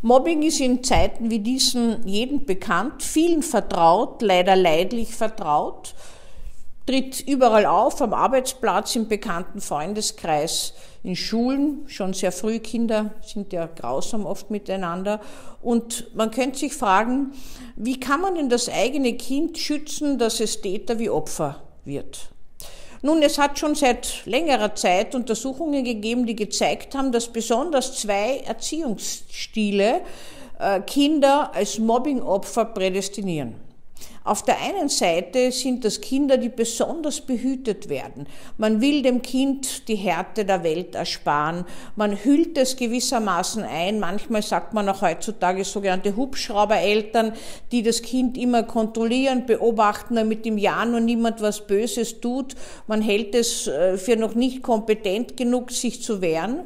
Mobbing ist in Zeiten wie diesen jedem bekannt, vielen vertraut, leider leidlich vertraut, tritt überall auf, am Arbeitsplatz, im bekannten Freundeskreis, in Schulen, schon sehr früh, Kinder sind ja grausam oft miteinander. Und man könnte sich fragen, wie kann man denn das eigene Kind schützen, dass es Täter wie Opfer wird? Nun, es hat schon seit längerer Zeit Untersuchungen gegeben, die gezeigt haben, dass besonders zwei Erziehungsstile äh, Kinder als Mobbingopfer prädestinieren. Auf der einen Seite sind das Kinder, die besonders behütet werden. Man will dem Kind die Härte der Welt ersparen. Man hüllt es gewissermaßen ein. Manchmal sagt man auch heutzutage sogenannte Hubschraubereltern, die das Kind immer kontrollieren, beobachten, damit im Ja nur niemand was Böses tut. Man hält es äh, für noch nicht kompetent genug, sich zu wehren.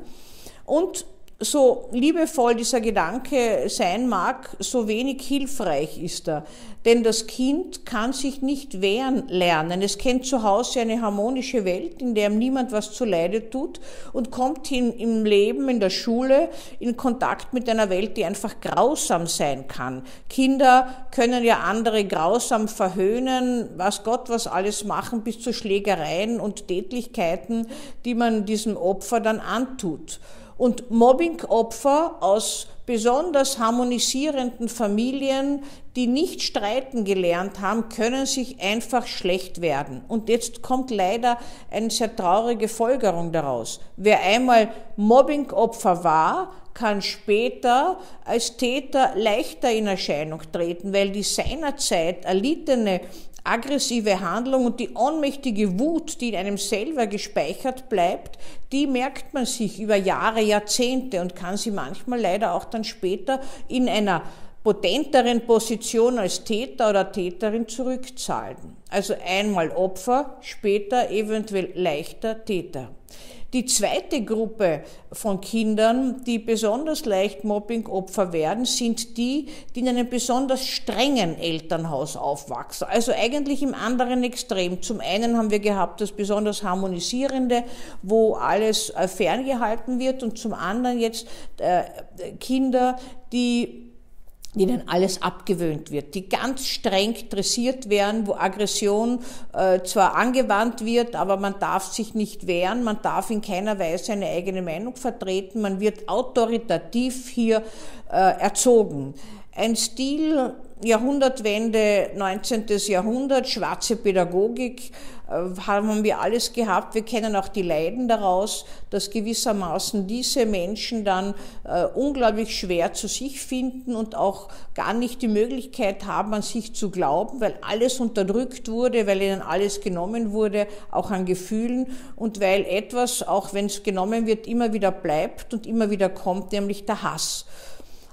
Und so liebevoll dieser Gedanke sein mag, so wenig hilfreich ist er. Denn das Kind kann sich nicht wehren lernen. Es kennt zu Hause eine harmonische Welt, in der ihm niemand was zuleide tut und kommt hin im Leben, in der Schule in Kontakt mit einer Welt, die einfach grausam sein kann. Kinder können ja andere grausam verhöhnen, was Gott was alles machen, bis zu Schlägereien und Tätlichkeiten, die man diesem Opfer dann antut. Und Mobbingopfer aus besonders harmonisierenden Familien, die nicht streiten gelernt haben, können sich einfach schlecht werden. Und jetzt kommt leider eine sehr traurige Folgerung daraus. Wer einmal Mobbingopfer war, kann später als Täter leichter in Erscheinung treten, weil die seinerzeit erlittene aggressive Handlung und die ohnmächtige Wut, die in einem selber gespeichert bleibt, die merkt man sich über Jahre, Jahrzehnte und kann sie manchmal leider auch dann später in einer potenteren Position als Täter oder Täterin zurückzahlen. Also einmal Opfer, später eventuell leichter Täter. Die zweite Gruppe von Kindern, die besonders leicht Mobbing-Opfer werden, sind die, die in einem besonders strengen Elternhaus aufwachsen. Also eigentlich im anderen Extrem. Zum einen haben wir gehabt das besonders harmonisierende, wo alles äh, ferngehalten wird und zum anderen jetzt äh, Kinder, die denen alles abgewöhnt wird, die ganz streng dressiert werden, wo Aggression äh, zwar angewandt wird, aber man darf sich nicht wehren, man darf in keiner Weise eine eigene Meinung vertreten, man wird autoritativ hier äh, erzogen. Ein Stil, Jahrhundertwende, 19. Jahrhundert, schwarze Pädagogik, äh, haben wir alles gehabt. Wir kennen auch die Leiden daraus, dass gewissermaßen diese Menschen dann äh, unglaublich schwer zu sich finden und auch gar nicht die Möglichkeit haben, an sich zu glauben, weil alles unterdrückt wurde, weil ihnen alles genommen wurde, auch an Gefühlen und weil etwas, auch wenn es genommen wird, immer wieder bleibt und immer wieder kommt, nämlich der Hass.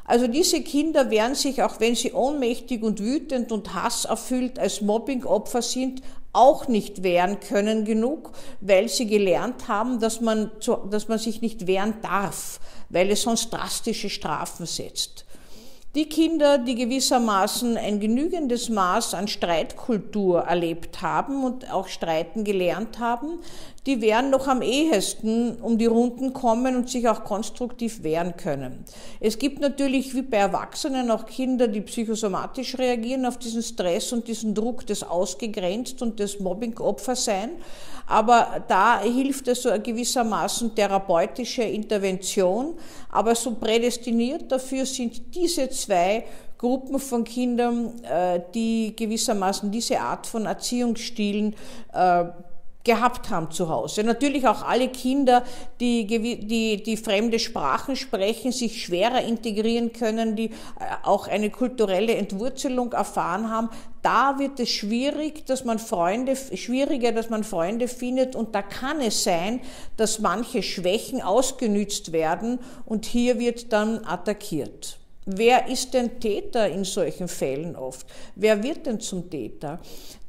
Also diese Kinder werden sich, auch wenn sie ohnmächtig und wütend und hasserfüllt als Mobbingopfer sind, auch nicht wehren können genug, weil sie gelernt haben, dass man, dass man sich nicht wehren darf, weil es sonst drastische Strafen setzt. Die Kinder, die gewissermaßen ein genügendes Maß an Streitkultur erlebt haben und auch streiten gelernt haben, die werden noch am ehesten um die Runden kommen und sich auch konstruktiv wehren können. Es gibt natürlich wie bei Erwachsenen auch Kinder, die psychosomatisch reagieren auf diesen Stress und diesen Druck des Ausgegrenzt und des Mobbing-Opfer sein. Aber da hilft es so gewissermaßen therapeutische Intervention. Aber so prädestiniert dafür sind diese zwei Gruppen von Kindern, äh, die gewissermaßen diese Art von Erziehungsstilen äh, gehabt haben zu Hause. Natürlich auch alle Kinder, die, die, die fremde Sprachen sprechen, sich schwerer integrieren können, die äh, auch eine kulturelle Entwurzelung erfahren haben. Da wird es schwierig, dass man Freunde, schwieriger, dass man Freunde findet und da kann es sein, dass manche Schwächen ausgenützt werden und hier wird dann attackiert. Wer ist denn Täter in solchen Fällen oft? Wer wird denn zum Täter?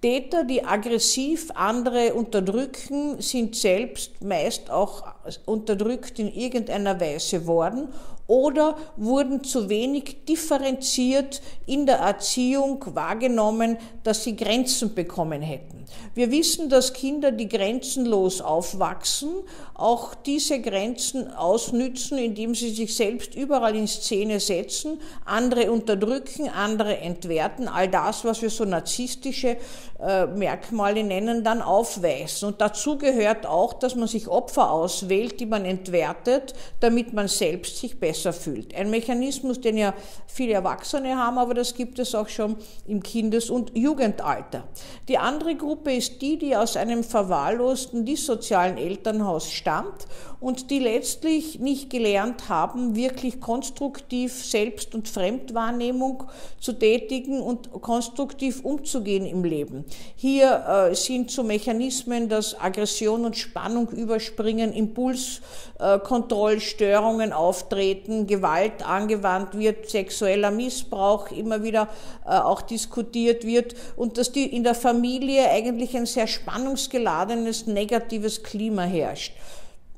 Täter, die aggressiv andere unterdrücken, sind selbst meist auch unterdrückt in irgendeiner Weise worden oder wurden zu wenig differenziert in der Erziehung wahrgenommen, dass sie Grenzen bekommen hätten. Wir wissen, dass Kinder, die grenzenlos aufwachsen, auch diese Grenzen ausnützen, indem sie sich selbst überall in Szene setzen, andere unterdrücken, andere entwerten, all das, was wir so narzisstische äh, Merkmale nennen, dann aufweisen. Und dazu gehört auch, dass man sich Opfer auswählt, die man entwertet, damit man selbst sich besser fühlt. Ein Mechanismus, den ja viele Erwachsene haben, aber das gibt es auch schon im Kindes- und Jugendalter. Die andere Gruppe ist die, die aus einem verwahrlosten, dissozialen Elternhaus stammt und die letztlich nicht gelernt haben, wirklich konstruktiv Selbst- und Fremdwahrnehmung zu tätigen und konstruktiv umzugehen im Leben. Hier äh, sind so Mechanismen, dass Aggression und Spannung überspringen, Impulskontrollstörungen äh, auftreten, Gewalt angewandt wird, sexueller Missbrauch immer wieder äh, auch diskutiert wird und dass die in der Familie eigentlich ein sehr spannungsgeladenes, negatives Klima herrscht.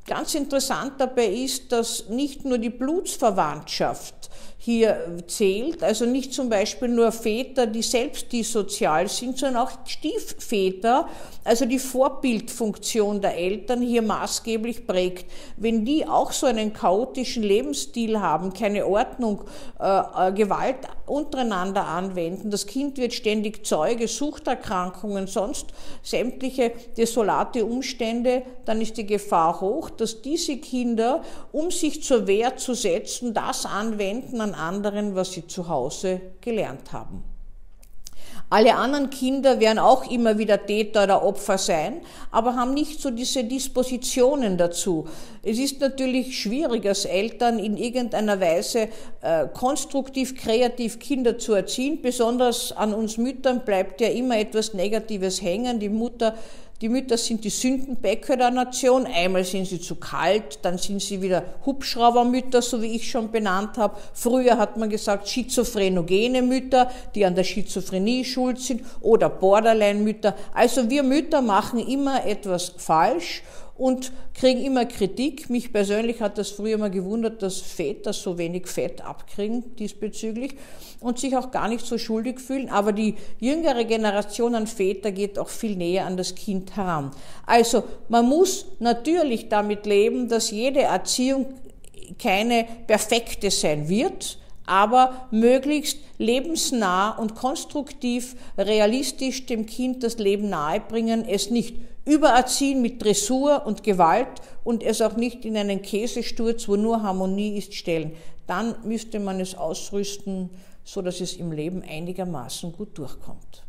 Ganz interessant dabei ist, dass nicht nur die Blutsverwandtschaft hier zählt, also nicht zum Beispiel nur Väter, die selbst dissozial sind, sondern auch Stiefväter, also die Vorbildfunktion der Eltern hier maßgeblich prägt. Wenn die auch so einen chaotischen Lebensstil haben, keine Ordnung, äh, äh Gewalt untereinander anwenden, das Kind wird ständig Zeuge, Suchterkrankungen, sonst sämtliche desolate Umstände, dann ist die Gefahr hoch, dass diese Kinder, um sich zur Wehr zu setzen, das anwenden an anderen, was sie zu Hause gelernt haben. Alle anderen Kinder werden auch immer wieder Täter oder Opfer sein, aber haben nicht so diese Dispositionen dazu. Es ist natürlich schwierig als Eltern in irgendeiner Weise äh, konstruktiv, kreativ Kinder zu erziehen. Besonders an uns Müttern bleibt ja immer etwas Negatives hängen. Die Mutter die Mütter sind die Sündenbäcker der Nation. Einmal sind sie zu kalt, dann sind sie wieder Hubschraubermütter, so wie ich schon benannt habe. Früher hat man gesagt schizophrenogene Mütter, die an der Schizophrenie schuld sind, oder Borderline-Mütter. Also wir Mütter machen immer etwas falsch und kriegen immer Kritik. Mich persönlich hat das früher mal gewundert, dass Väter so wenig Fett abkriegen diesbezüglich und sich auch gar nicht so schuldig fühlen. Aber die jüngere Generation an Väter geht auch viel näher an das Kind heran. Also man muss natürlich damit leben, dass jede Erziehung keine perfekte sein wird, aber möglichst lebensnah und konstruktiv, realistisch dem Kind das Leben nahebringen, es nicht übererziehen mit Dressur und Gewalt und es auch nicht in einen Käsesturz, wo nur Harmonie ist, stellen. Dann müsste man es ausrüsten, so dass es im Leben einigermaßen gut durchkommt.